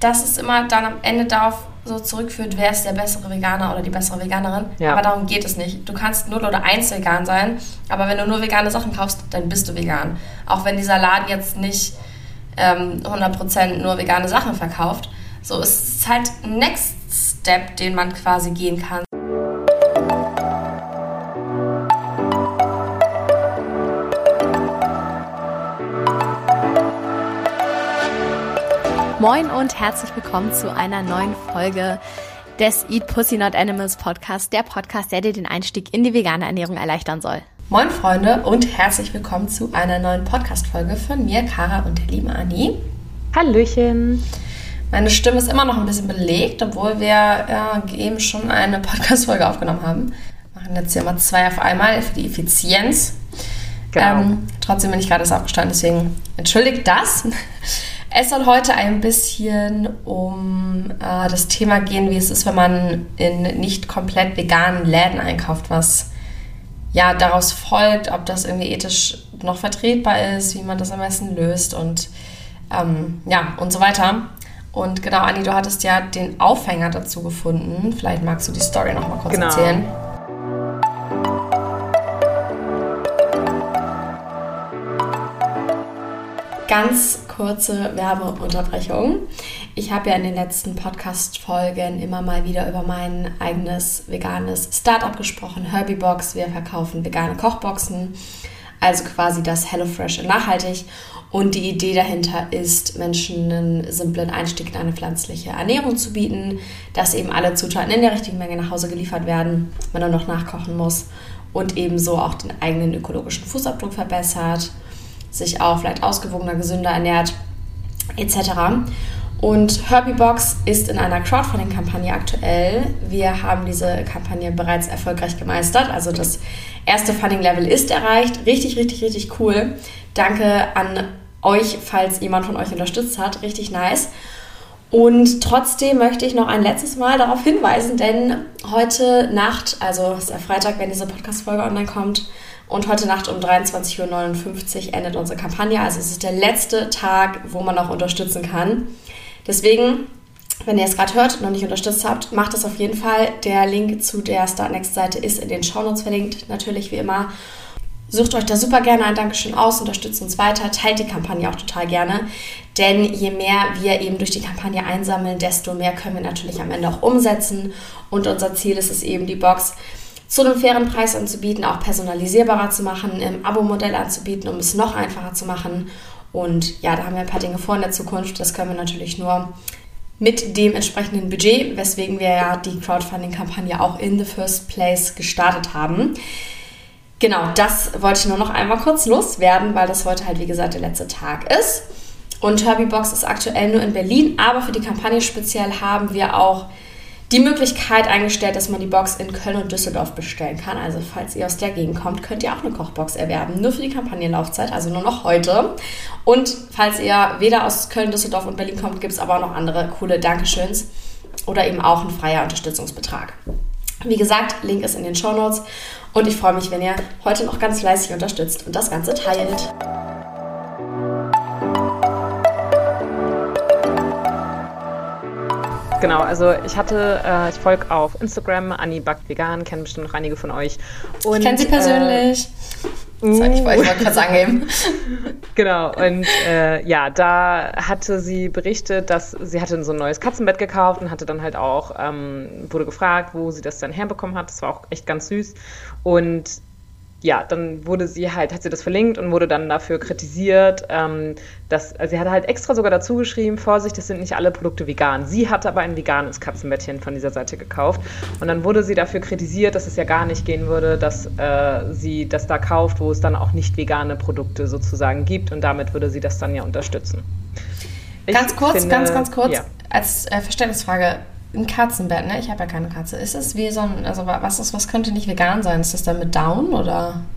dass es immer dann am Ende darauf so zurückführt, wer ist der bessere Veganer oder die bessere Veganerin. Ja. Aber darum geht es nicht. Du kannst 0 oder 1 vegan sein, aber wenn du nur vegane Sachen kaufst, dann bist du vegan. Auch wenn dieser Laden jetzt nicht ähm, 100% nur vegane Sachen verkauft. So ist es halt ein Next Step, den man quasi gehen kann. Moin und herzlich willkommen zu einer neuen Folge des Eat Pussy Not Animals Podcast, der Podcast, der dir den Einstieg in die vegane Ernährung erleichtern soll. Moin Freunde und herzlich willkommen zu einer neuen Podcast-Folge von mir, Kara und der lieben Anni. Hallöchen. Meine Stimme ist immer noch ein bisschen belegt, obwohl wir ja, eben schon eine Podcast-Folge aufgenommen haben. Wir machen jetzt hier mal zwei auf einmal für die Effizienz. Genau. Ähm, trotzdem bin ich gerade erst aufgestanden, deswegen entschuldigt das. Es soll heute ein bisschen um äh, das Thema gehen, wie es ist, wenn man in nicht komplett veganen Läden einkauft, was ja daraus folgt, ob das irgendwie ethisch noch vertretbar ist, wie man das am besten löst und ähm, ja und so weiter. Und genau, Anni, du hattest ja den Aufhänger dazu gefunden. Vielleicht magst du die Story noch mal kurz Genau. erzählen. Ganz kurze Werbeunterbrechung. Ich habe ja in den letzten Podcast-Folgen immer mal wieder über mein eigenes veganes Startup gesprochen, Herbiebox. Wir verkaufen vegane Kochboxen, also quasi das HelloFresh in nachhaltig. Und die Idee dahinter ist, Menschen einen simplen Einstieg in eine pflanzliche Ernährung zu bieten, dass eben alle Zutaten in der richtigen Menge nach Hause geliefert werden, man dann noch nachkochen muss und ebenso auch den eigenen ökologischen Fußabdruck verbessert sich auch vielleicht ausgewogener, gesünder ernährt, etc. Und Herbiebox ist in einer Crowdfunding-Kampagne aktuell. Wir haben diese Kampagne bereits erfolgreich gemeistert. Also das erste Funding-Level ist erreicht. Richtig, richtig, richtig cool. Danke an euch, falls jemand von euch unterstützt hat. Richtig nice. Und trotzdem möchte ich noch ein letztes Mal darauf hinweisen, denn heute Nacht, also ist der Freitag, wenn diese Podcast-Folge online kommt, und heute Nacht um 23.59 Uhr endet unsere Kampagne. Also es ist der letzte Tag, wo man noch unterstützen kann. Deswegen, wenn ihr es gerade hört und noch nicht unterstützt habt, macht es auf jeden Fall. Der Link zu der Startnext-Seite ist in den Shownotes verlinkt, natürlich wie immer. Sucht euch da super gerne ein Dankeschön aus, unterstützt uns weiter, teilt die Kampagne auch total gerne. Denn je mehr wir eben durch die Kampagne einsammeln, desto mehr können wir natürlich am Ende auch umsetzen. Und unser Ziel ist es eben, die Box zu einem fairen Preis anzubieten, auch personalisierbarer zu machen, im Abo-Modell anzubieten, um es noch einfacher zu machen. Und ja, da haben wir ein paar Dinge vor in der Zukunft. Das können wir natürlich nur mit dem entsprechenden Budget, weswegen wir ja die Crowdfunding-Kampagne auch in the first place gestartet haben. Genau, das wollte ich nur noch einmal kurz loswerden, weil das heute halt wie gesagt der letzte Tag ist. Und Herbiebox ist aktuell nur in Berlin, aber für die Kampagne speziell haben wir auch die Möglichkeit eingestellt, dass man die Box in Köln und Düsseldorf bestellen kann. Also falls ihr aus der Gegend kommt, könnt ihr auch eine Kochbox erwerben. Nur für die Kampagnenlaufzeit, also nur noch heute. Und falls ihr weder aus Köln, Düsseldorf und Berlin kommt, gibt es aber auch noch andere coole Dankeschöns oder eben auch ein freier Unterstützungsbetrag. Wie gesagt, Link ist in den Show Notes und ich freue mich, wenn ihr heute noch ganz fleißig unterstützt und das Ganze teilt. Genau, also ich hatte, äh, ich folge auf Instagram, Anni backt vegan, kennen bestimmt noch einige von euch. Und, Ich kenne sie persönlich. Äh, Sorry, ich wollte kurz angeben. Genau, und äh, ja, da hatte sie berichtet, dass sie hatte so ein neues Katzenbett gekauft und hatte dann halt auch, ähm, wurde gefragt, wo sie das dann herbekommen hat. Das war auch echt ganz süß. Und ja, dann wurde sie halt, hat sie das verlinkt und wurde dann dafür kritisiert, ähm, dass, also sie hatte halt extra sogar dazu geschrieben, Vorsicht, das sind nicht alle Produkte vegan. Sie hatte aber ein veganes Katzenbettchen von dieser Seite gekauft und dann wurde sie dafür kritisiert, dass es ja gar nicht gehen würde, dass äh, sie das da kauft, wo es dann auch nicht vegane Produkte sozusagen gibt und damit würde sie das dann ja unterstützen. Ich ganz kurz, finde- ganz, ganz kurz, Ja. als äh, Verständnisfrage. Ein Katzenbett, ne? Ich habe ja keine Katze. Ist es wie so ein, also wa- was ist, was könnte nicht vegan sein? Ist das dann mit Down oder?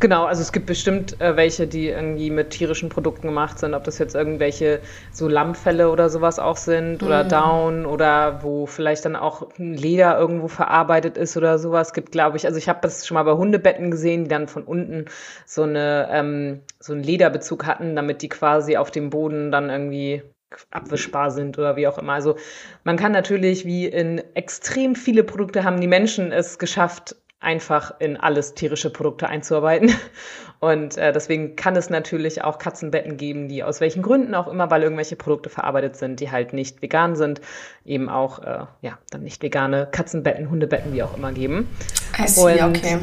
Genau, also es gibt bestimmt äh, welche, die irgendwie mit tierischen Produkten gemacht sind, ob das jetzt irgendwelche so Lammfelle oder sowas auch sind oder Down oder wo vielleicht dann auch Leder irgendwo verarbeitet ist oder sowas. Es gibt, glaube ich, also ich habe das schon mal bei Hundebetten gesehen, die dann von unten so eine ähm, so einen Lederbezug hatten, damit die quasi auf dem Boden dann irgendwie abwischbar sind oder wie auch immer. Also man kann natürlich, wie in extrem viele Produkte haben die Menschen es geschafft, einfach in alles tierische Produkte einzuarbeiten. Und äh, deswegen kann es natürlich auch Katzenbetten geben, die aus welchen Gründen auch immer, weil irgendwelche Produkte verarbeitet sind, die halt nicht vegan sind, eben auch äh, ja dann nicht vegane Katzenbetten, Hundebetten, wie auch immer geben. I see, Und, okay.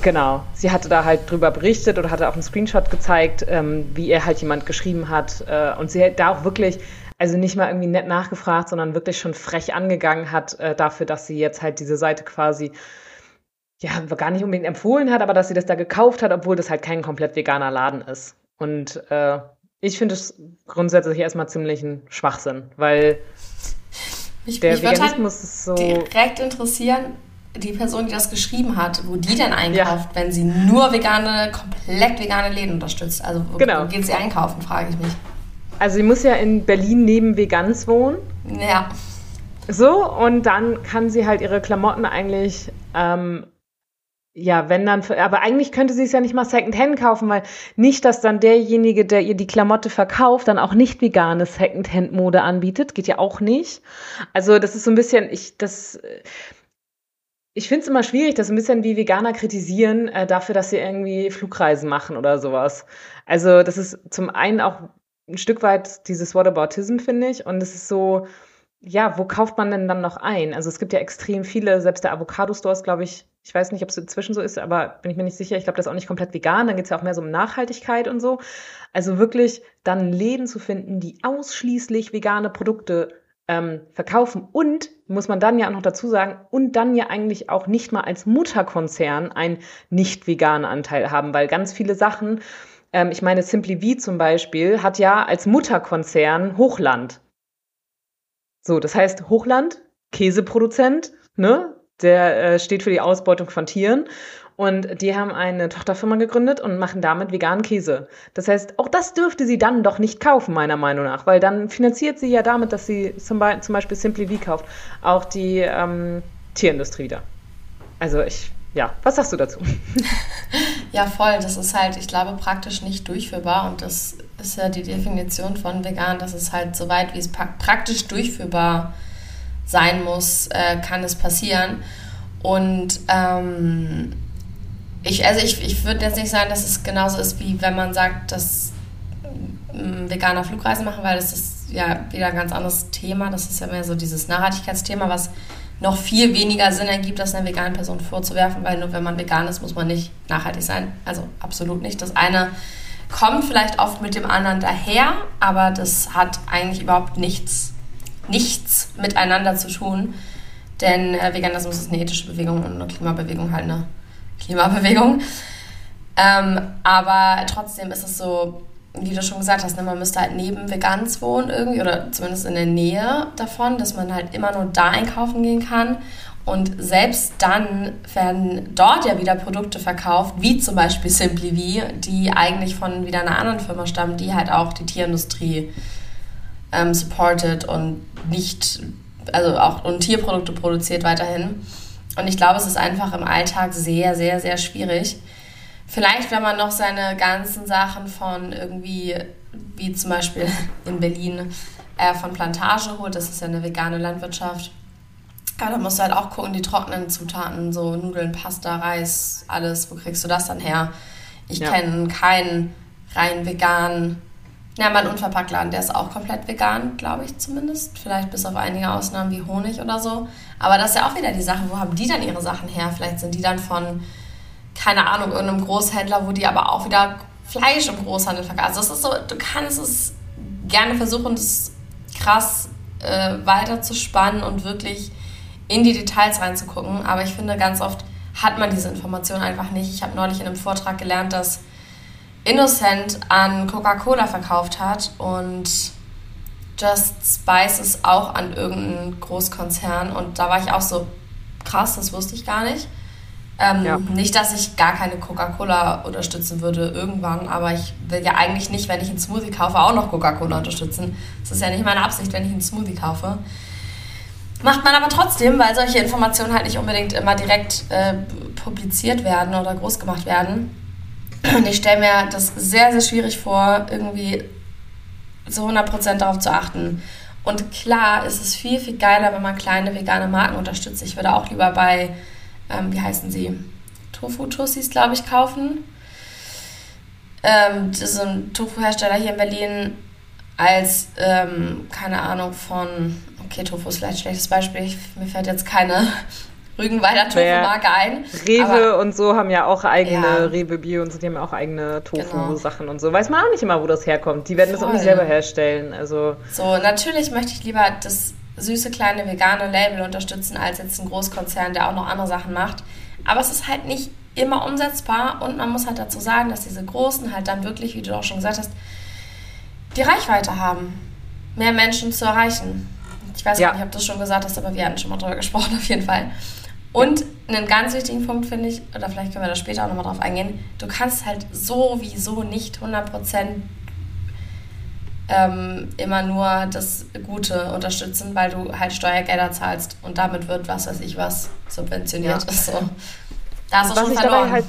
Genau, sie hatte da halt drüber berichtet oder hatte auch einen Screenshot gezeigt, ähm, wie ihr halt jemand geschrieben hat. Äh, und sie hat da auch wirklich, also nicht mal irgendwie nett nachgefragt, sondern wirklich schon frech angegangen hat äh, dafür, dass sie jetzt halt diese Seite quasi ja, gar nicht unbedingt empfohlen hat, aber dass sie das da gekauft hat, obwohl das halt kein komplett veganer Laden ist. Und äh, ich finde es grundsätzlich erstmal ziemlich ein Schwachsinn, weil mich, der mich halt Veganismus halt ist so. Direkt interessieren, die Person, die das geschrieben hat, wo die denn einkauft, ja. wenn sie nur vegane, komplett vegane Läden unterstützt. Also wo, genau. wo geht sie einkaufen, frage ich mich. Also sie muss ja in Berlin neben Vegans wohnen. Ja. So, und dann kann sie halt ihre Klamotten eigentlich ähm, ja, wenn dann, aber eigentlich könnte sie es ja nicht mal Secondhand kaufen, weil nicht, dass dann derjenige, der ihr die Klamotte verkauft, dann auch nicht vegane Secondhand-Mode anbietet, geht ja auch nicht. Also das ist so ein bisschen, ich, das, ich finde es immer schwierig, das ein bisschen wie Veganer kritisieren äh, dafür, dass sie irgendwie Flugreisen machen oder sowas. Also das ist zum einen auch ein Stück weit dieses Whataboutism, finde ich, und es ist so, ja, wo kauft man denn dann noch ein? Also es gibt ja extrem viele, selbst der Avocado-Store ist, glaube ich, ich weiß nicht, ob es inzwischen so ist, aber bin ich mir nicht sicher. Ich glaube, das ist auch nicht komplett vegan. Dann geht es ja auch mehr so um Nachhaltigkeit und so. Also wirklich dann Läden zu finden, die ausschließlich vegane Produkte ähm, verkaufen und, muss man dann ja auch noch dazu sagen, und dann ja eigentlich auch nicht mal als Mutterkonzern einen nicht veganen Anteil haben, weil ganz viele Sachen, ähm, ich meine, Simply V zum Beispiel hat ja als Mutterkonzern Hochland. So, das heißt Hochland, Käseproduzent, ne? Der äh, steht für die Ausbeutung von Tieren. Und die haben eine Tochterfirma gegründet und machen damit veganen Käse. Das heißt, auch das dürfte sie dann doch nicht kaufen, meiner Meinung nach, weil dann finanziert sie ja damit, dass sie zum, Be zum Beispiel Simply V kauft, auch die ähm, Tierindustrie wieder. Also ich, ja, was sagst du dazu? Ja, voll. Das ist halt, ich glaube, praktisch nicht durchführbar und das ist ja die Definition von vegan, dass es halt so weit, wie es praktisch durchführbar sein muss, äh, kann es passieren. Und ähm, ich, also ich, ich würde jetzt nicht sagen, dass es genauso ist, wie wenn man sagt, dass ähm, Veganer Flugreisen machen, weil das ist ja wieder ein ganz anderes Thema. Das ist ja mehr so dieses Nachhaltigkeitsthema, was noch viel weniger Sinn ergibt, das einer veganen Person vorzuwerfen, weil nur wenn man vegan ist, muss man nicht nachhaltig sein. Also absolut nicht. Das eine kommt vielleicht oft mit dem anderen daher, aber das hat eigentlich überhaupt nichts nichts miteinander zu tun. Denn äh, Veganismus ist eine ethische Bewegung und eine Klimabewegung halt eine Klimabewegung. Ähm, aber trotzdem ist es so, wie du schon gesagt hast, ne, man müsste halt neben Vegans wohnen irgendwie oder zumindest in der Nähe davon, dass man halt immer nur da einkaufen gehen kann. Und selbst dann werden dort ja wieder Produkte verkauft, wie zum Beispiel Simply V, die eigentlich von wieder einer anderen Firma stammen, die halt auch die Tierindustrie ähm, supported und nicht, also auch und Tierprodukte produziert weiterhin. Und ich glaube, es ist einfach im Alltag sehr, sehr, sehr schwierig. Vielleicht, wenn man noch seine ganzen Sachen von irgendwie, wie zum Beispiel in Berlin, äh, von Plantage holt, das ist ja eine vegane Landwirtschaft. Aber da musst du halt auch gucken, die trockenen Zutaten, so Nudeln, Pasta, Reis, alles, wo kriegst du das dann her? Ich ja. kenne keinen rein veganen ja, mein Unverpacktladen, der ist auch komplett vegan, glaube ich zumindest. Vielleicht bis auf einige Ausnahmen wie Honig oder so. Aber das ist ja auch wieder die Sache, wo haben die dann ihre Sachen her? Vielleicht sind die dann von, keine Ahnung, irgendeinem Großhändler, wo die aber auch wieder Fleisch im Großhandel verkaufen. Also es ist so, du kannst es gerne versuchen, das krass äh, weiter und wirklich in die Details reinzugucken. Aber ich finde, ganz oft hat man diese Information einfach nicht. Ich habe neulich in einem Vortrag gelernt, dass Innocent an Coca-Cola verkauft hat und Just Spices auch an irgendeinen Großkonzern. Und da war ich auch so, krass, das wusste ich gar nicht. Ähm, ja. Nicht, dass ich gar keine Coca-Cola unterstützen würde irgendwann, aber ich will ja eigentlich nicht, wenn ich einen Smoothie kaufe, auch noch Coca-Cola unterstützen. Das ist ja nicht meine Absicht, wenn ich einen Smoothie kaufe. Macht man aber trotzdem, weil solche Informationen halt nicht unbedingt immer direkt äh, publiziert werden oder groß gemacht werden. Und ich stelle mir das sehr, sehr schwierig vor, irgendwie zu 100% darauf zu achten. Und klar ist es viel, viel geiler, wenn man kleine vegane Marken unterstützt. Ich würde auch lieber bei, ähm, wie heißen sie, Tofu-Tussis, glaube ich, kaufen. Ähm, das ist ein Tofu-Hersteller hier in Berlin als, ähm, keine Ahnung, von, okay, Tofu ist vielleicht ein schlechtes Beispiel, mir fällt jetzt keine Rügenwalder Tofu-Marke ein. Rewe und so haben ja auch eigene, ja. Rewe Bio und so, die haben ja auch eigene Tofu-Sachen genau. und so. Weiß man auch nicht immer, wo das herkommt. Die werden Voll. das auch nicht selber herstellen. Also. So, natürlich möchte ich lieber das süße kleine vegane Label unterstützen, als jetzt ein Großkonzern, der auch noch andere Sachen macht. Aber es ist halt nicht immer umsetzbar und man muss halt dazu sagen, dass diese Großen halt dann wirklich, wie du auch schon gesagt hast, die Reichweite haben, mehr Menschen zu erreichen. Ich weiß ja. nicht, ob du das schon gesagt hast, aber wir hatten schon mal drüber gesprochen, auf jeden Fall. Und einen ganz wichtigen Punkt finde ich, oder vielleicht können wir da später auch nochmal drauf eingehen, du kannst halt sowieso nicht 100% ähm, immer nur das Gute unterstützen, weil du halt Steuergelder zahlst und damit wird was weiß ich was subventioniert. Ja. So. Da hast du schon verloren. Halt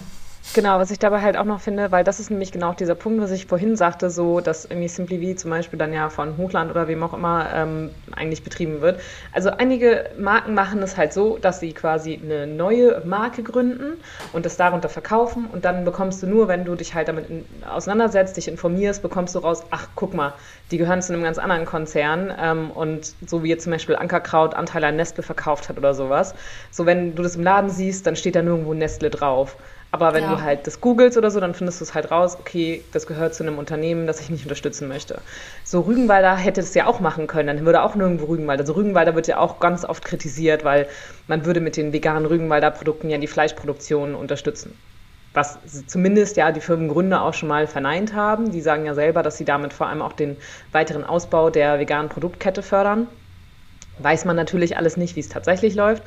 Genau, was ich dabei halt auch noch finde, weil das ist nämlich genau dieser Punkt, was ich vorhin sagte, so dass irgendwie Simply V zum Beispiel dann ja von Hochland oder wem auch immer ähm, eigentlich betrieben wird. Also einige Marken machen es halt so, dass sie quasi eine neue Marke gründen und das darunter verkaufen und dann bekommst du nur, wenn du dich halt damit in, auseinandersetzt, dich informierst, bekommst du raus, ach guck mal, die gehören zu einem ganz anderen Konzern ähm, und so wie jetzt zum Beispiel Ankerkraut Anteile an Nestle verkauft hat oder sowas. So wenn du das im Laden siehst, dann steht da nirgendwo Nestle drauf. Aber wenn ja. du halt das googelst oder so, dann findest du es halt raus, okay, das gehört zu einem Unternehmen, das ich nicht unterstützen möchte. So Rügenwalder hätte es ja auch machen können, dann würde auch nirgendwo Rügenwalder. Also Rügenwalder wird ja auch ganz oft kritisiert, weil man würde mit den veganen Rügenwalder Produkten ja die Fleischproduktion unterstützen. Was zumindest ja die Firmengründer auch schon mal verneint haben. Die sagen ja selber, dass sie damit vor allem auch den weiteren Ausbau der veganen Produktkette fördern. Weiß man natürlich alles nicht, wie es tatsächlich läuft.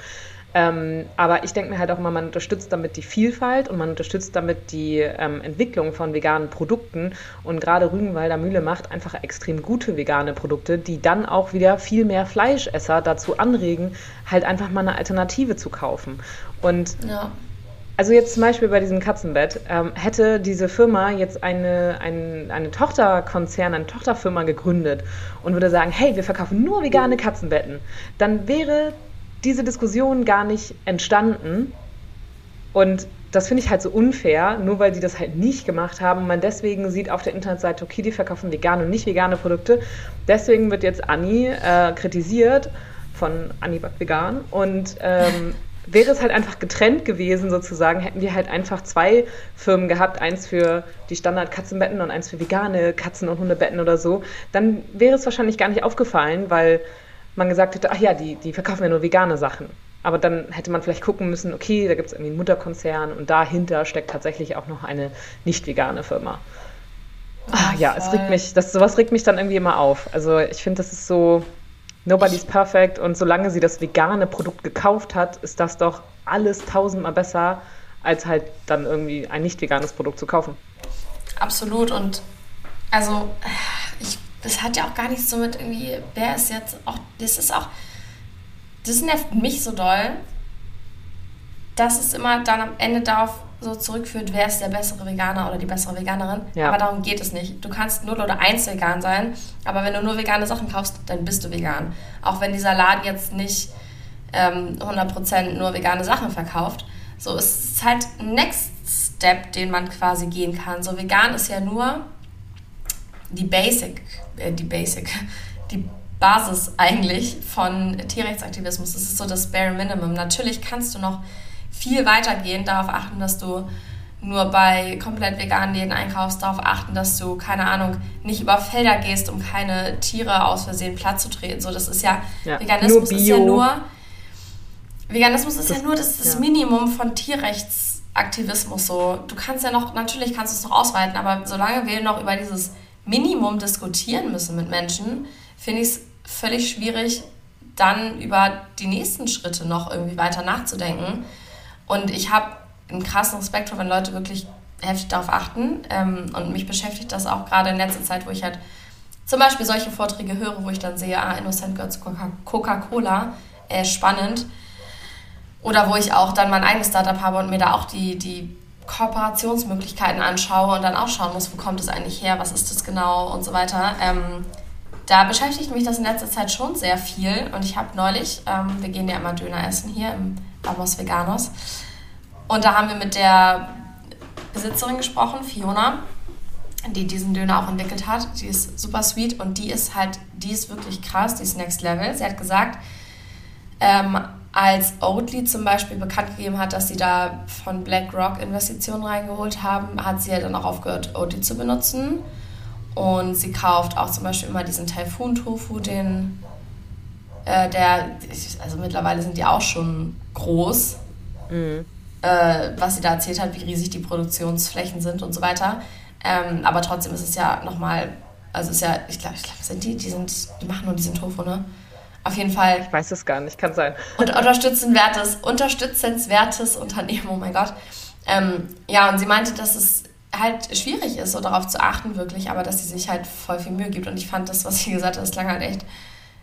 Ähm, aber ich denke mir halt auch immer, man unterstützt damit die Vielfalt und man unterstützt damit die ähm, Entwicklung von veganen Produkten. Und gerade Rügenwalder Mühle macht einfach extrem gute vegane Produkte, die dann auch wieder viel mehr Fleischesser dazu anregen, halt einfach mal eine Alternative zu kaufen. Und ja. Also jetzt zum Beispiel bei diesem Katzenbett, ähm, hätte diese Firma jetzt eine, eine, eine Tochterkonzern, eine Tochterfirma gegründet und würde sagen, hey, wir verkaufen nur vegane Katzenbetten, dann wäre diese Diskussion gar nicht entstanden. Und das finde ich halt so unfair, nur weil die das halt nicht gemacht haben man deswegen sieht auf der Internetseite, okay, die verkaufen vegane und nicht vegane Produkte. Deswegen wird jetzt Anni äh, kritisiert von Anni Back Vegan und ähm, wäre es halt einfach getrennt gewesen sozusagen, hätten wir halt einfach zwei Firmen gehabt, eins für die Standard-Katzenbetten und eins für vegane Katzen- und Hundebetten oder so, dann wäre es wahrscheinlich gar nicht aufgefallen, weil man gesagt hätte, ach ja, die, die verkaufen ja nur vegane Sachen. Aber dann hätte man vielleicht gucken müssen, okay, da gibt es irgendwie einen Mutterkonzern und dahinter steckt tatsächlich auch noch eine nicht vegane Firma. Ach, ja, es regt mich, das, sowas regt mich dann irgendwie immer auf. Also ich finde, das ist so, nobody's perfect und solange sie das vegane Produkt gekauft hat, ist das doch alles tausendmal besser, als halt dann irgendwie ein nicht veganes Produkt zu kaufen. Absolut und also das hat ja auch gar nichts so mit irgendwie, wer ist jetzt auch, das ist auch, das nervt mich so doll, dass es immer dann am Ende darauf so zurückführt, wer ist der bessere Veganer oder die bessere Veganerin. Ja. Aber darum geht es nicht. Du kannst 0 oder 1 vegan sein, aber wenn du nur vegane Sachen kaufst, dann bist du vegan. Auch wenn dieser Laden jetzt nicht ähm, 100% nur vegane Sachen verkauft. So ist es halt ein Next Step, den man quasi gehen kann. So vegan ist ja nur die Basic, äh, die Basic, die Basis eigentlich von Tierrechtsaktivismus. Das ist so das Bare Minimum. Natürlich kannst du noch viel weitergehen, darauf achten, dass du nur bei komplett veganen Läden einkaufst, darauf achten, dass du, keine Ahnung, nicht über Felder gehst, um keine Tiere aus Versehen platt zu treten. So, das ist ja, ja Veganismus ist ja nur, Veganismus ist das, ja nur das, das ja. Minimum von Tierrechtsaktivismus. So, du kannst ja noch, natürlich kannst du es noch ausweiten, aber solange wir noch über dieses Minimum diskutieren müssen mit Menschen, finde ich es völlig schwierig, dann über die nächsten Schritte noch irgendwie weiter nachzudenken. Und ich habe einen krassen Respekt vor, wenn Leute wirklich heftig darauf achten. Ähm, und mich beschäftigt das auch gerade in letzter Zeit, wo ich halt zum Beispiel solche Vorträge höre, wo ich dann sehe, ah, Innocent gehört zu Coca-Cola, äh, spannend. Oder wo ich auch dann mein eigenes Startup habe und mir da auch die, die Kooperationsmöglichkeiten anschaue und dann auch schauen muss, wo kommt es eigentlich her, was ist das genau und so weiter. Ähm, da beschäftigt mich das in letzter Zeit schon sehr viel. Und ich habe neulich, ähm, wir gehen ja immer Döner essen hier im Vamos Veganos. Und da haben wir mit der Besitzerin gesprochen, Fiona, die diesen Döner auch entwickelt hat. Die ist super sweet und die ist halt, die ist wirklich krass, die ist next level. Sie hat gesagt, ähm, als Oatly zum Beispiel bekannt gegeben hat, dass sie da von BlackRock Investitionen reingeholt haben, hat sie ja dann auch aufgehört, Oatly zu benutzen und sie kauft auch zum Beispiel immer diesen Taifun-Tofu, den, äh, der, also mittlerweile sind die auch schon groß. Mhm. Äh, was sie da erzählt hat, wie riesig die Produktionsflächen sind und so weiter. Ähm, aber trotzdem ist es ja nochmal, also ist ja, ich glaube, ich glaub, sind die, die sind, die machen nur diesen Tofu, ne? Auf jeden Fall. Ich weiß es gar nicht, kann sein. Und unterstützenswertes, unterstützenswertes Unternehmen, oh mein Gott. Ähm, ja, und sie meinte, dass es halt schwierig ist, so darauf zu achten, wirklich, aber dass sie sich halt voll viel Mühe gibt. Und ich fand das, was sie gesagt hat, das klang halt echt,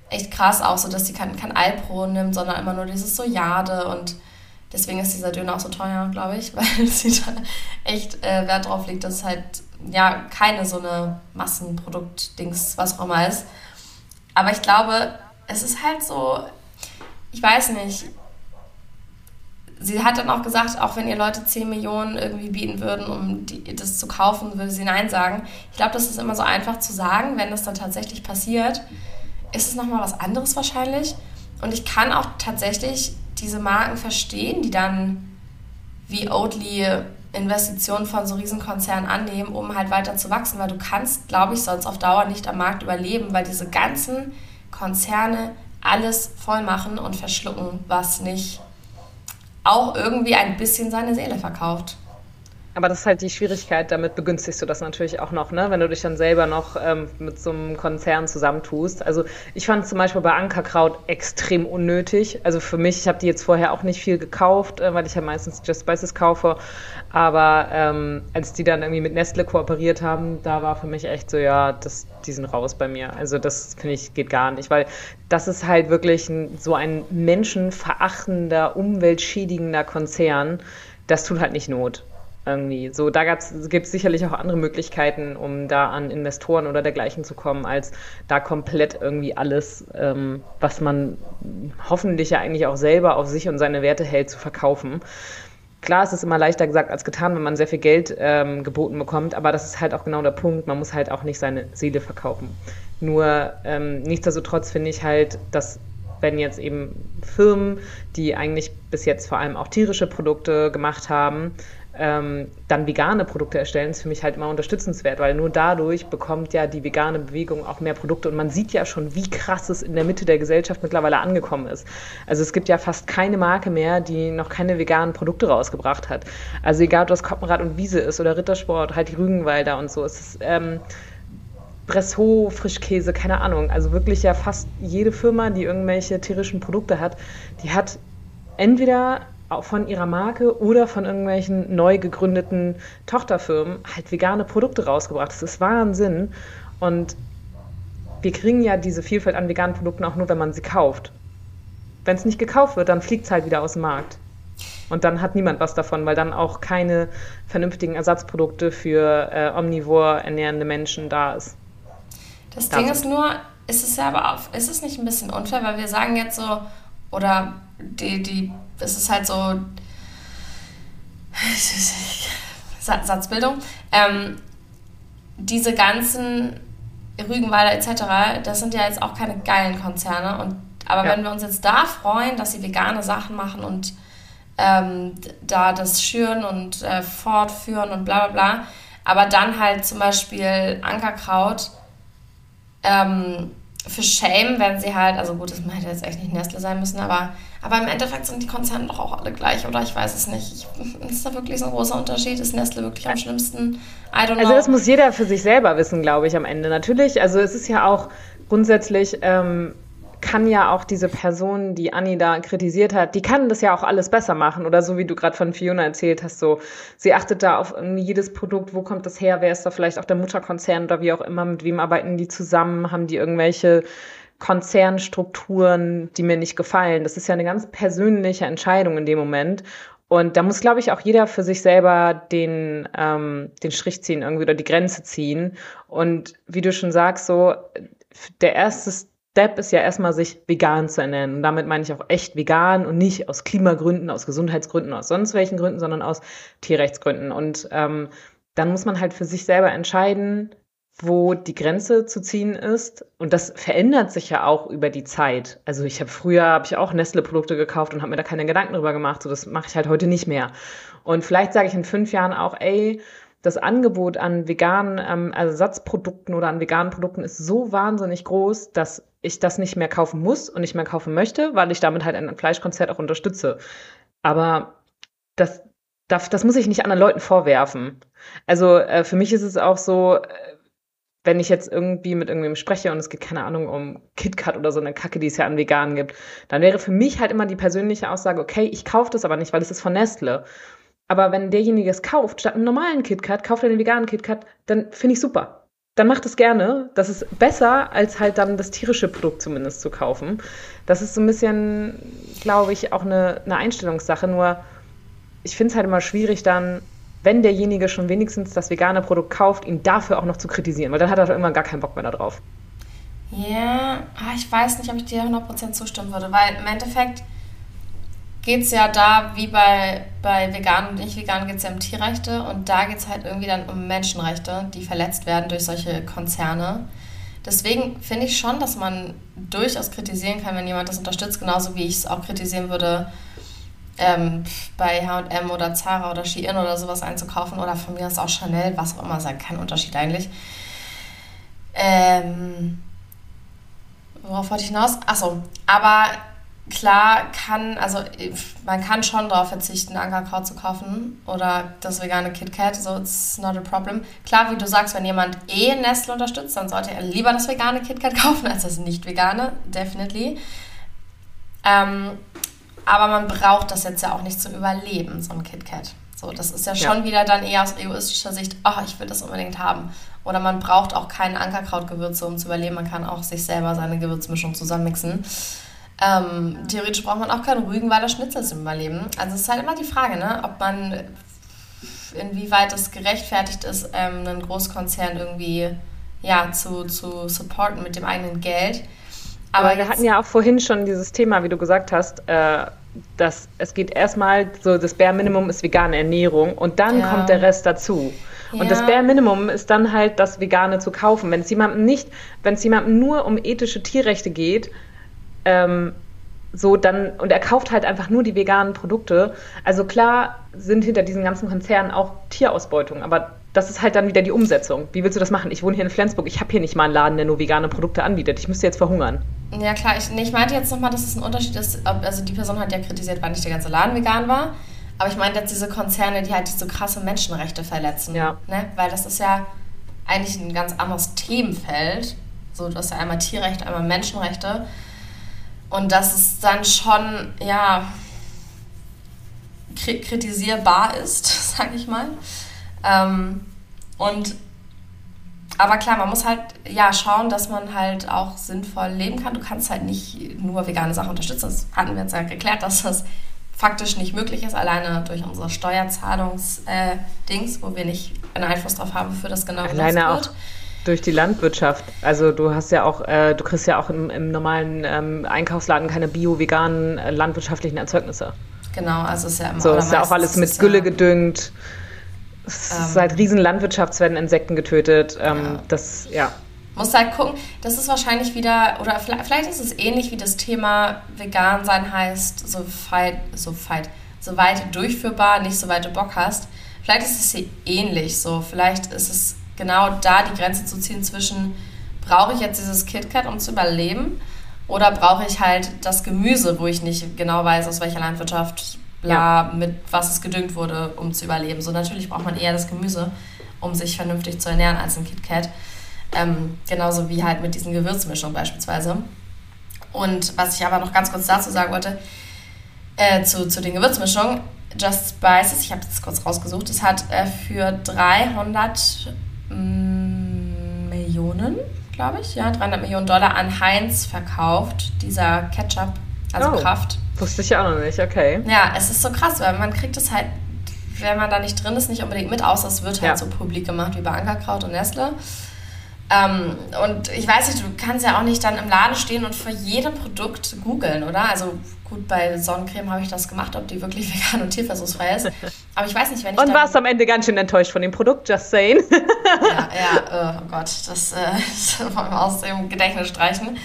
echt krass auch, so dass sie kein, kein Alpro nimmt, sondern immer nur dieses Sojade und deswegen ist dieser Döner auch so teuer, glaube ich, weil sie da echt äh, Wert drauf legt, dass es halt ja keine so eine Massenprodukt-Dings, was auch immer ist. Aber ich glaube, es ist halt so, ich weiß nicht, sie hat dann auch gesagt, auch wenn ihr Leute 10 Millionen irgendwie bieten würden, um die, das zu kaufen, würde sie Nein sagen. Ich glaube, das ist immer so einfach zu sagen, wenn das dann tatsächlich passiert, ist es nochmal was anderes wahrscheinlich. Und ich kann auch tatsächlich diese Marken verstehen, die dann wie Oatly Investitionen von so Riesenkonzernen annehmen, um halt weiter zu wachsen, weil du kannst, glaube ich, sonst auf Dauer nicht am Markt überleben, weil diese ganzen Konzerne alles voll machen und verschlucken, was nicht auch irgendwie ein bisschen seine Seele verkauft. Aber das ist halt die Schwierigkeit, damit begünstigst du das natürlich auch noch, ne? wenn du dich dann selber noch ähm, mit so einem Konzern zusammentust. Also ich fand zum Beispiel bei Ankerkraut extrem unnötig. Also für mich, ich habe die jetzt vorher auch nicht viel gekauft, äh, weil ich ja meistens Just Spices kaufe. Aber ähm, als die dann irgendwie mit Nestle kooperiert haben, da war für mich echt so, ja, das, die sind raus bei mir. Also das finde ich geht gar nicht, weil das ist halt wirklich ein, so ein menschenverachtender, umweltschädigender Konzern. Das tut halt nicht Not irgendwie. So, da gibt es sicherlich auch andere Möglichkeiten, um da an Investoren oder dergleichen zu kommen, als da komplett irgendwie alles, ähm, was man hoffentlich ja eigentlich auch selber auf sich und seine Werte hält, zu verkaufen. Klar, es ist immer leichter gesagt als getan, wenn man sehr viel Geld ähm, geboten bekommt, aber das ist halt auch genau der Punkt. Man muss halt auch nicht seine Seele verkaufen. Nur ähm, nichtsdestotrotz finde ich halt, dass wenn jetzt eben Firmen, die eigentlich bis jetzt vor allem auch tierische Produkte gemacht haben, ähm, dann vegane Produkte erstellen, ist für mich halt immer unterstützenswert, weil nur dadurch bekommt ja die vegane Bewegung auch mehr Produkte und man sieht ja schon, wie krass es in der Mitte der Gesellschaft mittlerweile angekommen ist. Also es gibt ja fast keine Marke mehr, die noch keine veganen Produkte rausgebracht hat. Also egal, ob das Koppenrad und Wiese ist oder Rittersport, halt die Rügenwalder und so. Es ist ähm, Bressot, Frischkäse, keine Ahnung. Also wirklich ja fast jede Firma, die irgendwelche tierischen Produkte hat, die hat entweder von ihrer Marke oder von irgendwelchen neu gegründeten Tochterfirmen halt vegane Produkte rausgebracht. Das ist Wahnsinn. Und wir kriegen ja diese Vielfalt an veganen Produkten auch nur, wenn man sie kauft. Wenn es nicht gekauft wird, dann fliegt es halt wieder aus dem Markt. Und dann hat niemand was davon, weil dann auch keine vernünftigen Ersatzprodukte für äh, omnivor ernährende Menschen da ist. Das da Ding sind. ist nur, ist es ja aber auch, ist es nicht ein bisschen unfair, weil wir sagen jetzt so, oder die, die, es ist halt so Satzbildung. Ähm, diese ganzen Rügenwalder etc., das sind ja jetzt auch keine geilen Konzerne. Und, aber ja. wenn wir uns jetzt da freuen, dass sie vegane Sachen machen und ähm, da das schüren und äh, fortführen und bla bla bla, aber dann halt zum Beispiel Ankerkraut ähm, für Shame, wenn sie halt, also gut, das hätte jetzt echt nicht Nestle sein müssen, aber, aber im Endeffekt sind die Konzerne doch auch alle gleich, oder? Ich weiß es nicht. Ich, ist da wirklich so ein großer Unterschied? Ist Nestle wirklich am schlimmsten? I don't know. Also das muss jeder für sich selber wissen, glaube ich, am Ende. Natürlich, also es ist ja auch grundsätzlich ähm, kann ja auch diese Person, die Anni da kritisiert hat, die kann das ja auch alles besser machen. Oder so wie du gerade von Fiona erzählt hast, so sie achtet da auf jedes Produkt, wo kommt das her, wer ist da vielleicht auch der Mutterkonzern oder wie auch immer, mit wem arbeiten die zusammen, haben die irgendwelche Konzernstrukturen, die mir nicht gefallen. Das ist ja eine ganz persönliche Entscheidung in dem Moment. Und da muss, glaube ich, auch jeder für sich selber den, ähm, den Strich ziehen irgendwie oder die Grenze ziehen. Und wie du schon sagst, so der erste Step ist ja erstmal, sich vegan zu ernähren. Und damit meine ich auch echt vegan und nicht aus Klimagründen, aus Gesundheitsgründen, aus sonst welchen Gründen, sondern aus Tierrechtsgründen. Und ähm, dann muss man halt für sich selber entscheiden, wo die Grenze zu ziehen ist. Und das verändert sich ja auch über die Zeit. Also ich habe früher habe ich auch Nestle-Produkte gekauft und habe mir da keine Gedanken drüber gemacht. So das mache ich halt heute nicht mehr. Und vielleicht sage ich in fünf Jahren auch, ey, das Angebot an veganen ähm, Ersatzprodukten oder an veganen Produkten ist so wahnsinnig groß, dass ich das nicht mehr kaufen muss und nicht mehr kaufen möchte, weil ich damit halt ein Fleischkonzert auch unterstütze. Aber das, das, das muss ich nicht anderen Leuten vorwerfen. Also äh, für mich ist es auch so, äh, wenn ich jetzt irgendwie mit irgendwem spreche und es geht keine Ahnung um KitKat oder so eine Kacke, die es ja an Veganen gibt, dann wäre für mich halt immer die persönliche Aussage, okay, ich kaufe das aber nicht, weil es ist von Nestle. Aber wenn derjenige es kauft, statt einem normalen KitKat, kauft er den veganen KitKat, dann finde ich super. Dann macht es gerne. Das ist besser, als halt dann das tierische Produkt zumindest zu kaufen. Das ist so ein bisschen, glaube ich, auch eine, eine Einstellungssache. Nur ich finde es halt immer schwierig dann wenn derjenige schon wenigstens das vegane Produkt kauft, ihn dafür auch noch zu kritisieren, weil dann hat er doch irgendwann gar keinen Bock mehr darauf. Ja, ah, ich weiß nicht, ob ich dir 100% zustimmen würde, weil im Endeffekt geht es ja da, wie bei, bei vegan und nicht vegan, geht es ja um Tierrechte und da geht es halt irgendwie dann um Menschenrechte, die verletzt werden durch solche Konzerne. Deswegen finde ich schon, dass man durchaus kritisieren kann, wenn jemand das unterstützt, genauso wie ich es auch kritisieren würde, ähm, bei H&M oder Zara oder Shein oder sowas einzukaufen oder von mir aus auch Chanel, was auch immer, ist kein Unterschied eigentlich. Ähm, worauf wollte ich hinaus? Achso, aber klar kann, also man kann schon darauf verzichten, Ankerkraut zu kaufen oder das vegane KitKat, so it's not a problem. Klar, wie du sagst, wenn jemand eh Nestle unterstützt, dann sollte er lieber das vegane KitKat kaufen als das nicht vegane, definitely. Ähm, aber man braucht das jetzt ja auch nicht zum Überleben, so ein KitKat. So, das ist ja schon ja. wieder dann eher aus egoistischer Sicht, ach, ich will das unbedingt haben. Oder man braucht auch keine Ankerkrautgewürze, um zu überleben. Man kann auch sich selber seine Gewürzmischung zusammenmixen. Ähm, theoretisch braucht man auch keinen Rügenwalder Schnitzel zum Überleben. Also es ist halt immer die Frage, ne, ob man, inwieweit es gerechtfertigt ist, ähm, einen Großkonzern irgendwie ja, zu, zu supporten mit dem eigenen Geld. Aber, Aber wir hatten ja auch vorhin schon dieses Thema, wie du gesagt hast, äh, dass es geht erstmal so, das Bare Minimum ist vegane Ernährung und dann ja. kommt der Rest dazu. Ja. Und das Bare Minimum ist dann halt das Vegane zu kaufen. Wenn es jemandem nicht, wenn es jemandem nur um ethische Tierrechte geht, ähm, so dann, und er kauft halt einfach nur die veganen Produkte. Also klar sind hinter diesen ganzen Konzernen auch Tierausbeutung, aber das ist halt dann wieder die Umsetzung. Wie willst du das machen? Ich wohne hier in Flensburg, ich habe hier nicht mal einen Laden, der nur vegane Produkte anbietet. Ich müsste jetzt verhungern. Ja klar, ich, ich meinte jetzt nochmal, dass es ein Unterschied ist, ob, also die Person hat ja kritisiert, weil nicht der ganze Laden vegan war. Aber ich meinte jetzt diese Konzerne, die halt so krasse Menschenrechte verletzen. Ja. Ne? Weil das ist ja eigentlich ein ganz anderes Themenfeld. So, du hast ja einmal Tierrechte, einmal Menschenrechte. Und das ist dann schon, ja, kritisierbar ist, sag ich mal. Ähm, und aber klar, man muss halt ja schauen, dass man halt auch sinnvoll leben kann. Du kannst halt nicht nur vegane Sachen unterstützen. Das hatten wir jetzt ja geklärt, dass das faktisch nicht möglich ist, alleine durch unsere Steuerzahlungsdings, äh, wo wir nicht einen Einfluss drauf haben, wofür das genau alleine wird. Durch die Landwirtschaft. Also du hast ja auch, äh, du kriegst ja auch im, im normalen ähm, Einkaufsladen keine bio-veganen äh, landwirtschaftlichen Erzeugnisse. Genau, also ist ja immer. So ist ja auch alles mit Gülle ja, gedüngt. Es ähm, ist halt riesen Landwirtschafts werden Insekten getötet. Ähm, ja. Das, ja. Muss halt gucken, das ist wahrscheinlich wieder, oder vielleicht ist es ähnlich wie das Thema vegan sein heißt, so weit, so weit, so weit durchführbar, nicht so weit du Bock hast. Vielleicht ist es hier ähnlich so. Vielleicht ist es genau da die Grenze zu ziehen zwischen, brauche ich jetzt dieses KitKat, um zu überleben? Oder brauche ich halt das Gemüse, wo ich nicht genau weiß, aus welcher Landwirtschaft bla, ja. mit was es gedüngt wurde, um zu überleben. So natürlich braucht man eher das Gemüse, um sich vernünftig zu ernähren, als ein KitKat. Ähm, genauso wie halt mit diesen Gewürzmischungen beispielsweise. Und was ich aber noch ganz kurz dazu sagen wollte, äh, zu, zu den Gewürzmischungen, Just Spices, ich habe das kurz rausgesucht, es hat äh, für 300 mm, Millionen, glaube ich, ja, 300 Millionen Dollar an Heinz verkauft, dieser Ketchup also oh, Kraft. Wusste ich ja auch noch nicht, okay. Ja, es ist so krass, weil man kriegt es halt, wenn man da nicht drin ist, nicht unbedingt mit, außer es wird halt ja. so publik gemacht wie bei Ankerkraut und Nestle. Ähm, und ich weiß nicht, du kannst ja auch nicht dann im Laden stehen und für jedem Produkt googeln, oder? Also gut, bei Sonnencreme habe ich das gemacht, ob die wirklich vegan und tierversuchsfrei ist. Aber ich weiß nicht, wenn ich. Und warst am Ende ganz schön enttäuscht von dem Produkt, just saying. ja, ja, oh Gott, das, äh, das wollen wir aus dem Gedächtnis streichen.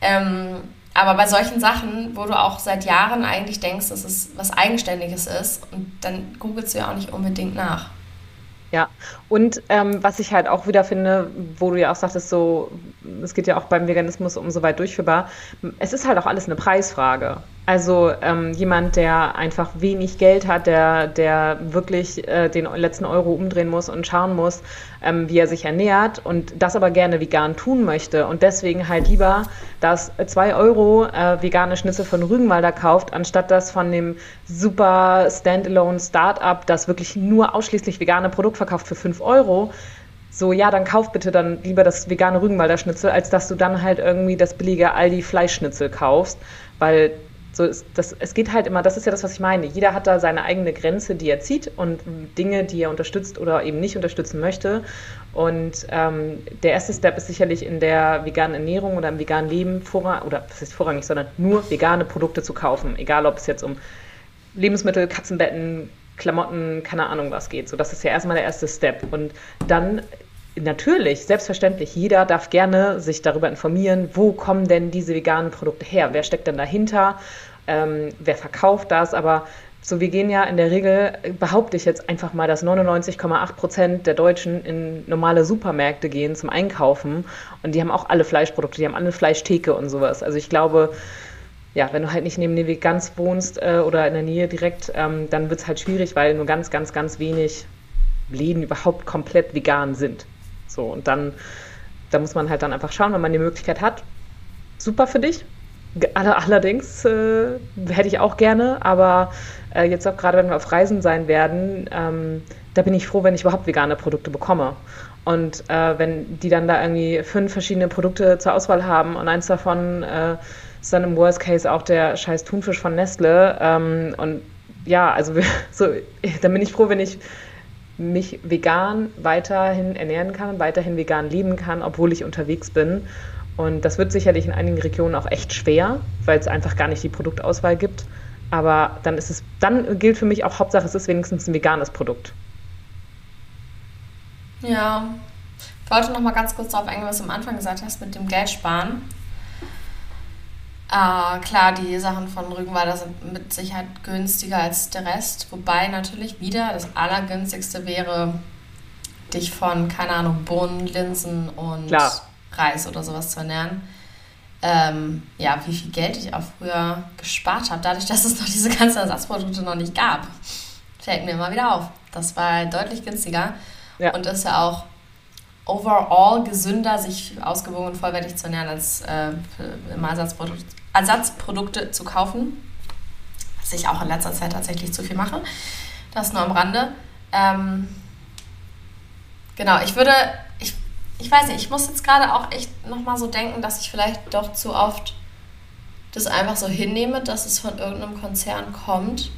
Ähm, aber bei solchen Sachen, wo du auch seit Jahren eigentlich denkst, dass es was Eigenständiges ist, und dann googelst du ja auch nicht unbedingt nach. Ja, und ähm, was ich halt auch wieder finde, wo du ja auch sagtest, so, es geht ja auch beim Veganismus um so weit durchführbar, es ist halt auch alles eine Preisfrage. Also ähm, jemand, der einfach wenig Geld hat, der, der wirklich äh, den letzten Euro umdrehen muss und schauen muss, ähm, wie er sich ernährt und das aber gerne vegan tun möchte und deswegen halt lieber das 2 Euro äh, vegane Schnitzel von Rügenwalder kauft, anstatt das von dem super Standalone Startup, das wirklich nur ausschließlich vegane Produkte verkauft für 5 Euro, so, ja, dann kauf bitte dann lieber das vegane Rügenwalder Schnitzel, als dass du dann halt irgendwie das billige Aldi Fleischschnitzel kaufst, weil so ist das, es geht halt immer, das ist ja das, was ich meine. Jeder hat da seine eigene Grenze, die er zieht und Dinge, die er unterstützt oder eben nicht unterstützen möchte. Und ähm, der erste Step ist sicherlich in der veganen Ernährung oder im veganen Leben vorrangig, oder was ist vorrangig, sondern nur vegane Produkte zu kaufen. Egal, ob es jetzt um Lebensmittel, Katzenbetten, Klamotten, keine Ahnung was geht. So, das ist ja erstmal der erste Step. Und dann natürlich, selbstverständlich, jeder darf gerne sich darüber informieren, wo kommen denn diese veganen Produkte her? Wer steckt denn dahinter? Ähm, wer verkauft das? Aber so, wir gehen ja in der Regel, behaupte ich jetzt einfach mal, dass 99,8 Prozent der Deutschen in normale Supermärkte gehen zum Einkaufen und die haben auch alle Fleischprodukte, die haben alle Fleischtheke und sowas. Also ich glaube, ja, wenn du halt nicht neben dem Veganz wohnst äh, oder in der Nähe direkt, ähm, dann wird es halt schwierig, weil nur ganz, ganz, ganz wenig Läden überhaupt komplett vegan sind. So, und dann, da muss man halt dann einfach schauen, wenn man die Möglichkeit hat. Super für dich. Allerdings äh, hätte ich auch gerne, aber äh, jetzt auch gerade, wenn wir auf Reisen sein werden, ähm, da bin ich froh, wenn ich überhaupt vegane Produkte bekomme. Und äh, wenn die dann da irgendwie fünf verschiedene Produkte zur Auswahl haben und eins davon äh, ist dann im Worst Case auch der scheiß Thunfisch von Nestle. Ähm, und ja, also so, dann bin ich froh, wenn ich mich vegan weiterhin ernähren kann, weiterhin vegan leben kann, obwohl ich unterwegs bin. Und das wird sicherlich in einigen Regionen auch echt schwer, weil es einfach gar nicht die Produktauswahl gibt. Aber dann ist es, dann gilt für mich auch Hauptsache, es ist wenigstens ein veganes Produkt. Ja, ich wollte noch mal ganz kurz darauf eingehen, was du am Anfang gesagt hast mit dem Geld sparen. Äh, klar, die Sachen von Rügenwalder sind mit Sicherheit günstiger als der Rest. Wobei natürlich wieder das Allergünstigste wäre, dich von, keine Ahnung, Bohnen, Linsen und klar. Reis oder sowas zu ernähren. Ähm, ja, wie viel Geld ich auch früher gespart habe, dadurch, dass es noch diese ganzen Ersatzprodukte noch nicht gab. Fällt mir immer wieder auf. Das war deutlich günstiger ja. und ist ja auch overall gesünder, sich ausgewogen und vollwertig zu ernähren, als äh, im Ersatzprodukt Ersatzprodukte zu kaufen, was ich auch in letzter Zeit tatsächlich zu viel mache. Das nur am Rande. Ähm, genau, ich würde, ich, ich weiß nicht, ich muss jetzt gerade auch echt nochmal so denken, dass ich vielleicht doch zu oft das einfach so hinnehme, dass es von irgendeinem Konzern kommt.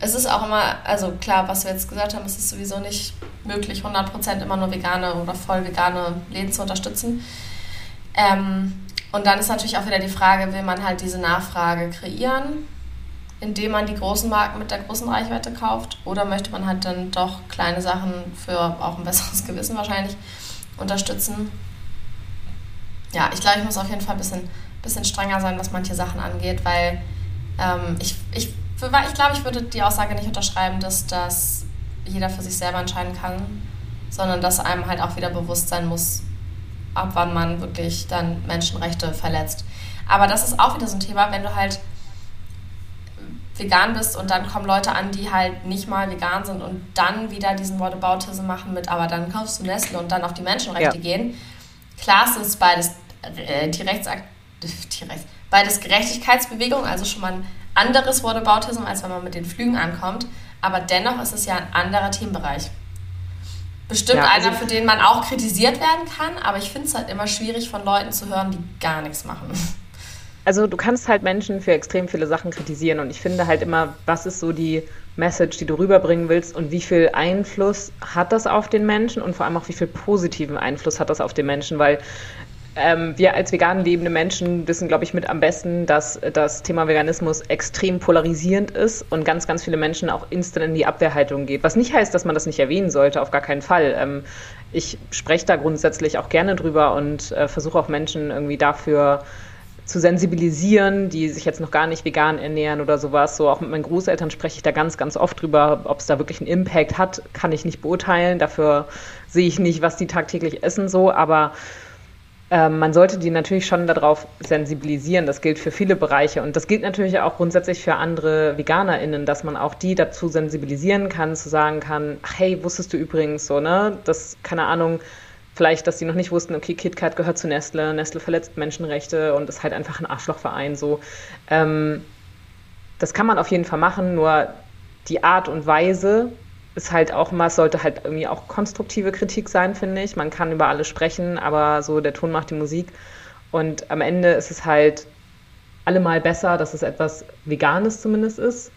Es ist auch immer, also klar, was wir jetzt gesagt haben, es ist sowieso nicht möglich, 100% immer nur vegane oder voll vegane Läden zu unterstützen. Ähm, und dann ist natürlich auch wieder die Frage, will man halt diese Nachfrage kreieren, indem man die großen Marken mit der großen Reichweite kauft? Oder möchte man halt dann doch kleine Sachen für auch ein besseres Gewissen wahrscheinlich unterstützen? Ja, ich glaube, ich muss auf jeden Fall ein bisschen, bisschen strenger sein, was manche Sachen angeht, weil ähm, ich, ich, ich glaube, ich würde die Aussage nicht unterschreiben, dass das jeder für sich selber entscheiden kann, sondern dass einem halt auch wieder bewusst sein muss, ab wann man wirklich dann Menschenrechte verletzt. Aber das ist auch wieder so ein Thema, wenn du halt vegan bist und dann kommen Leute an, die halt nicht mal vegan sind und dann wieder diesen Whataboutism machen mit, aber dann kaufst du Nestle und dann auf die Menschenrechte ja. gehen. Klar es ist beides äh, die Rechtsakt die Rechts beides Gerechtigkeitsbewegung, also schon mal ein anderes Whataboutism, als wenn man mit den Flügen ankommt. Aber dennoch ist es ja ein anderer Themenbereich bestimmt ja, also einer, für den man auch kritisiert werden kann, aber ich finde es halt immer schwierig von Leuten zu hören, die gar nichts machen. also du kannst halt Menschen für extrem viele Sachen kritisieren und ich finde halt immer, was ist so die Message, die du rüberbringen willst und wie viel Einfluss hat das auf den Menschen und vor allem auch wie viel positiven Einfluss hat das auf den Menschen, weil ähm, wir als vegan lebende Menschen wissen, glaube ich, mit am besten, dass das Thema Veganismus extrem polarisierend ist und ganz, ganz viele Menschen auch instant in die Abwehrhaltung geht. Was nicht heißt, dass man das nicht erwähnen sollte, auf gar keinen Fall. Ähm, ich spreche da grundsätzlich auch gerne drüber und äh, versuche auch Menschen irgendwie dafür zu sensibilisieren, die sich jetzt noch gar nicht vegan ernähren oder sowas. So auch mit meinen Großeltern spreche ich da ganz, ganz oft drüber. Ob es da wirklich einen Impact hat, kann ich nicht beurteilen. Dafür sehe ich nicht, was die tagtäglich essen so. Aber man sollte die natürlich schon darauf sensibilisieren. Das gilt für viele Bereiche und das gilt natürlich auch grundsätzlich für andere VeganerInnen, dass man auch die dazu sensibilisieren kann, zu sagen kann, hey, wusstest du übrigens so, ne, das, keine Ahnung, vielleicht, dass die noch nicht wussten, okay, KitKat gehört zu Nestle, Nestle verletzt Menschenrechte und ist halt einfach ein Arschlochverein so. Ähm, das kann man auf jeden Fall machen, nur die Art und Weise, ist halt auch mal, es sollte halt irgendwie auch konstruktive Kritik sein, finde ich. Man kann über alles sprechen, aber so der Ton macht die Musik. Und am Ende ist es halt allemal besser, dass es etwas Veganes zumindest ist.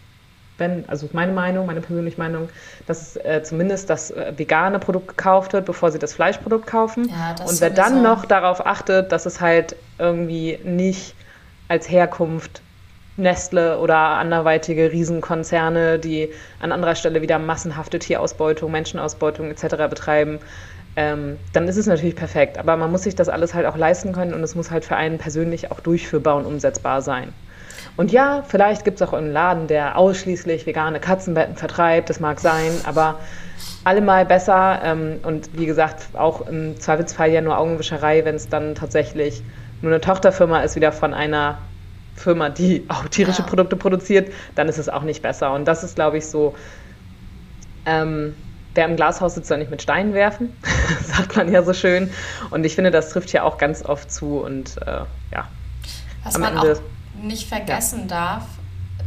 Wenn, also meine Meinung, meine persönliche Meinung, dass äh, zumindest das äh, vegane Produkt gekauft wird, bevor sie das Fleischprodukt kaufen. Ja, das Und wer dann noch darauf achtet, dass es halt irgendwie nicht als Herkunft Nestle oder anderweitige Riesenkonzerne, die an anderer Stelle wieder massenhafte Tierausbeutung, Menschenausbeutung etc. betreiben, ähm, dann ist es natürlich perfekt. Aber man muss sich das alles halt auch leisten können und es muss halt für einen persönlich auch durchführbar und umsetzbar sein. Und ja, vielleicht gibt es auch einen Laden, der ausschließlich vegane Katzenbetten vertreibt, das mag sein, aber allemal besser ähm, und wie gesagt, auch im Zweifelsfall ja nur Augenwischerei, wenn es dann tatsächlich nur eine Tochterfirma ist, wieder von einer Firma, die auch tierische ja. Produkte produziert, dann ist es auch nicht besser. Und das ist, glaube ich, so, ähm, wer im Glashaus sitzt, soll nicht mit Steinen werfen, sagt man ja so schön. Und ich finde, das trifft hier auch ganz oft zu. Und äh, ja. Was man Ende, auch nicht vergessen ja. darf,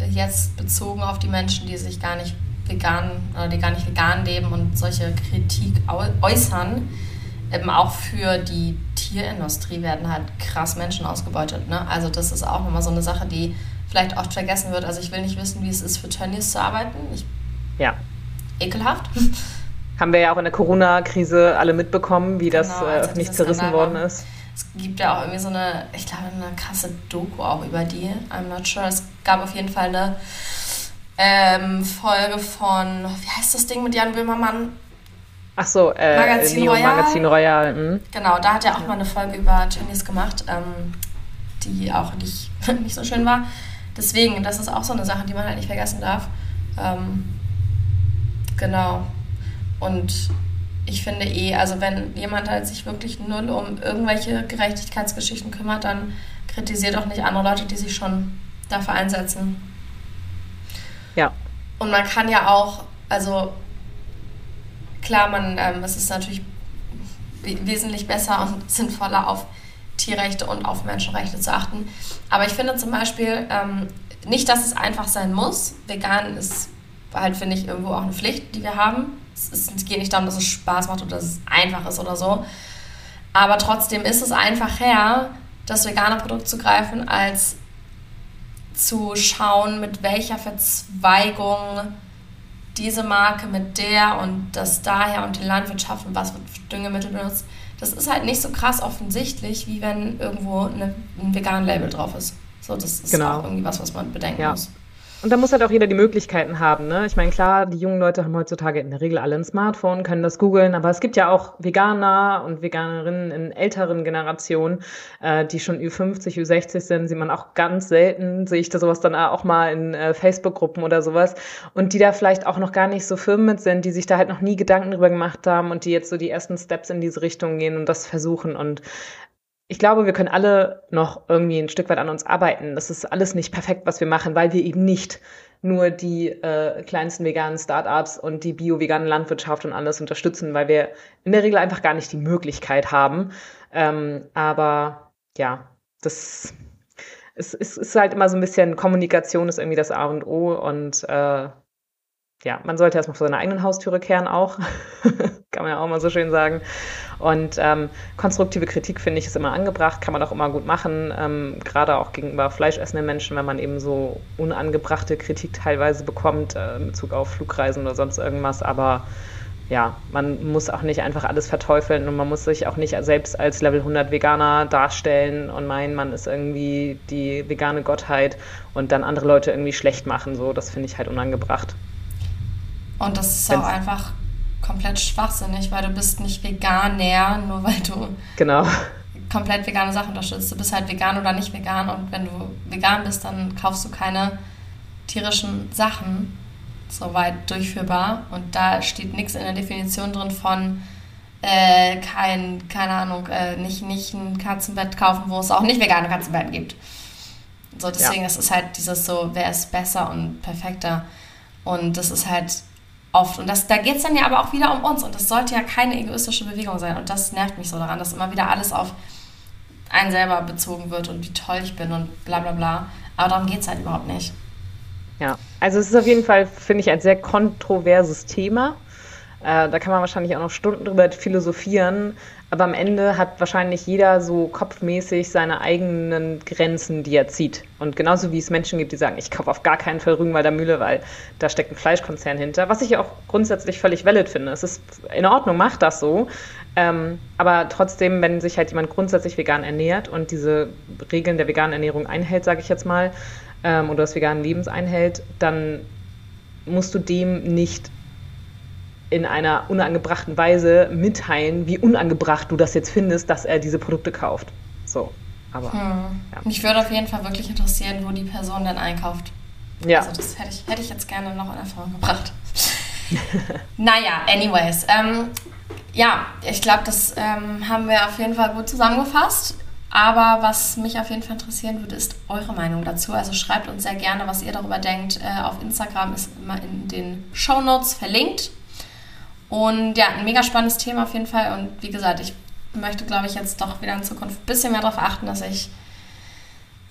jetzt bezogen auf die Menschen, die sich gar nicht vegan oder die gar nicht vegan leben und solche Kritik äußern, eben auch für die Tierindustrie werden halt krass Menschen ausgebeutet. Ne? Also das ist auch nochmal so eine Sache, die vielleicht oft vergessen wird. Also ich will nicht wissen, wie es ist, für Tönnies zu arbeiten. Ich, ja. Ekelhaft. Haben wir ja auch in der Corona-Krise alle mitbekommen, wie genau, das äh, also nicht zerrissen worden ist. Es gibt ja auch irgendwie so eine, ich glaube, eine krasse Doku auch über die. I'm not sure. Es gab auf jeden Fall eine ähm, Folge von, wie heißt das Ding mit Jan Böhmermann? Ach so, äh, Magazin Neo Royal. Magazin Royal. Hm. Genau, da hat er auch mal eine Folge über Chinese gemacht, ähm, die auch nicht, nicht so schön war. Deswegen, das ist auch so eine Sache, die man halt nicht vergessen darf. Ähm, genau. Und ich finde eh, also wenn jemand halt sich wirklich null um irgendwelche Gerechtigkeitsgeschichten kümmert, dann kritisiert auch nicht andere Leute, die sich schon dafür einsetzen. Ja. Und man kann ja auch, also klar, man, ähm, es ist natürlich wesentlich besser und sinnvoller auf Tierrechte und auf Menschenrechte zu achten. Aber ich finde zum Beispiel ähm, nicht, dass es einfach sein muss. Vegan ist halt, finde ich, irgendwo auch eine Pflicht, die wir haben. Es, geht nicht darum, dass es Spaß macht oder dass es einfach ist oder so. Aber trotzdem ist es einfacher, das vegane Produkt zu greifen, als zu schauen, mit welcher Verzweigung diese Marke mit der und das daher und die Landwirtschaft und was wird Düngemittel benutzt, das ist halt nicht so krass offensichtlich, wie wenn irgendwo eine, ein vegan Label drauf ist. So, das ist genau. auch irgendwie was, was man bedenken ja. muss. Und da muss halt auch jeder die Möglichkeiten haben. Ne? Ich meine, klar, die jungen Leute haben heutzutage in der Regel alle ein Smartphone, können das googeln, aber es gibt ja auch Veganer und Veganerinnen in älteren Generationen, äh, die schon Ü50, Ü60 sind, sieht man auch ganz selten, sehe ich da sowas dann auch mal in äh, Facebook-Gruppen oder sowas. Und die da vielleicht auch noch gar nicht so firm mit sind, die sich da halt noch nie Gedanken drüber gemacht haben und die jetzt so die ersten Steps in diese Richtung gehen und das versuchen. Und ich glaube, wir können alle noch irgendwie ein Stück weit an uns arbeiten. Das ist alles nicht perfekt, was wir machen, weil wir eben nicht nur die äh, kleinsten veganen Startups und die bio-vegane Landwirtschaft und alles unterstützen, weil wir in der Regel einfach gar nicht die Möglichkeit haben. Ähm, aber ja, das es, es ist halt immer so ein bisschen Kommunikation ist irgendwie das A und O und äh, ja, man sollte erstmal vor seiner eigenen Haustüre kehren auch. kann man ja auch mal so schön sagen. Und ähm, konstruktive Kritik, finde ich, ist immer angebracht, kann man auch immer gut machen, ähm, gerade auch gegenüber fleischessenden Menschen, wenn man eben so unangebrachte Kritik teilweise bekommt, äh, in Bezug auf Flugreisen oder sonst irgendwas. Aber ja, man muss auch nicht einfach alles verteufeln und man muss sich auch nicht selbst als Level 100 Veganer darstellen und meinen, man ist irgendwie die vegane Gottheit und dann andere Leute irgendwie schlecht machen. So, das finde ich halt unangebracht. Und das ist Wenn's auch einfach komplett schwachsinnig, weil du bist nicht Veganer, nur weil du genau. komplett vegane Sachen unterstützt. Du bist halt vegan oder nicht vegan und wenn du vegan bist, dann kaufst du keine tierischen Sachen soweit durchführbar. Und da steht nichts in der Definition drin von äh, kein, keine Ahnung, äh, nicht, nicht ein Katzenbett kaufen, wo es auch nicht vegane Katzenbetten gibt. So, deswegen ja. ist es halt dieses so, wer ist besser und perfekter. Und das ist halt oft. Und das, da geht es dann ja aber auch wieder um uns. Und das sollte ja keine egoistische Bewegung sein. Und das nervt mich so daran, dass immer wieder alles auf einen selber bezogen wird und wie toll ich bin und bla bla bla. Aber darum geht es halt überhaupt nicht. Ja, also es ist auf jeden Fall, finde ich, ein sehr kontroverses Thema. Äh, da kann man wahrscheinlich auch noch Stunden drüber philosophieren. Aber am Ende hat wahrscheinlich jeder so kopfmäßig seine eigenen Grenzen, die er zieht. Und genauso wie es Menschen gibt, die sagen, ich kaufe auf gar keinen Fall Rügenwalder Mühle, weil da steckt ein Fleischkonzern hinter. Was ich auch grundsätzlich völlig valid finde. Es ist in Ordnung, macht das so. Ähm, aber trotzdem, wenn sich halt jemand grundsätzlich vegan ernährt und diese Regeln der veganen Ernährung einhält, sage ich jetzt mal, ähm, oder des veganen Lebens einhält, dann musst du dem nicht in einer unangebrachten Weise mitteilen, wie unangebracht du das jetzt findest, dass er diese Produkte kauft. So, aber. Hm. Ja. Mich würde auf jeden Fall wirklich interessieren, wo die Person denn einkauft. Ja. Also das hätte ich, hätte ich jetzt gerne noch in Erfahrung gebracht. naja, anyways. Ähm, ja, ich glaube, das ähm, haben wir auf jeden Fall gut zusammengefasst. Aber was mich auf jeden Fall interessieren würde, ist eure Meinung dazu. Also schreibt uns sehr gerne, was ihr darüber denkt. Äh, auf Instagram ist immer in den Show Notes verlinkt. Und ja, ein mega spannendes Thema auf jeden Fall. Und wie gesagt, ich möchte, glaube ich, jetzt doch wieder in Zukunft ein bisschen mehr darauf achten, dass ich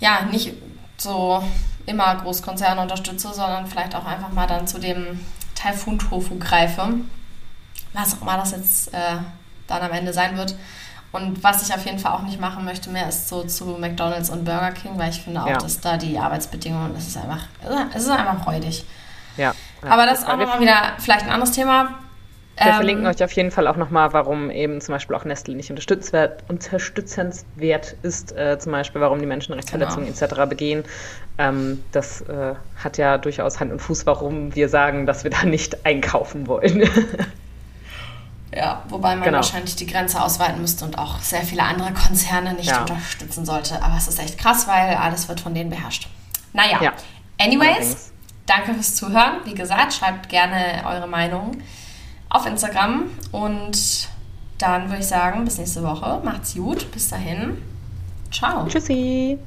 ja nicht so immer Großkonzerne unterstütze, sondern vielleicht auch einfach mal dann zu dem Taifun-Tofu greife. Was auch immer das jetzt äh, dann am Ende sein wird. Und was ich auf jeden Fall auch nicht machen möchte mehr, ist so zu McDonalds und Burger King, weil ich finde auch, ja. dass da die Arbeitsbedingungen, es ist einfach, es ist einfach räudig. Ja. ja. Aber das ist auch nochmal wieder vielleicht ein anderes Thema. Wir ähm, verlinken euch auf jeden Fall auch nochmal, warum eben zum Beispiel auch Nestle nicht unterstützenswert, unterstützenswert ist, äh, zum Beispiel, warum die Menschenrechtsverletzungen genau. etc. begehen. Ähm, das äh, hat ja durchaus Hand und Fuß, warum wir sagen, dass wir da nicht einkaufen wollen. Ja, wobei man genau. wahrscheinlich die Grenze ausweiten müsste und auch sehr viele andere Konzerne nicht ja. unterstützen sollte. Aber es ist echt krass, weil alles wird von denen beherrscht. Naja, ja. anyways, Allerdings. danke fürs Zuhören. Wie gesagt, schreibt gerne eure Meinung auf Instagram und dann würde ich sagen, bis nächste Woche. Macht's gut. Bis dahin. Ciao. Tschüssi.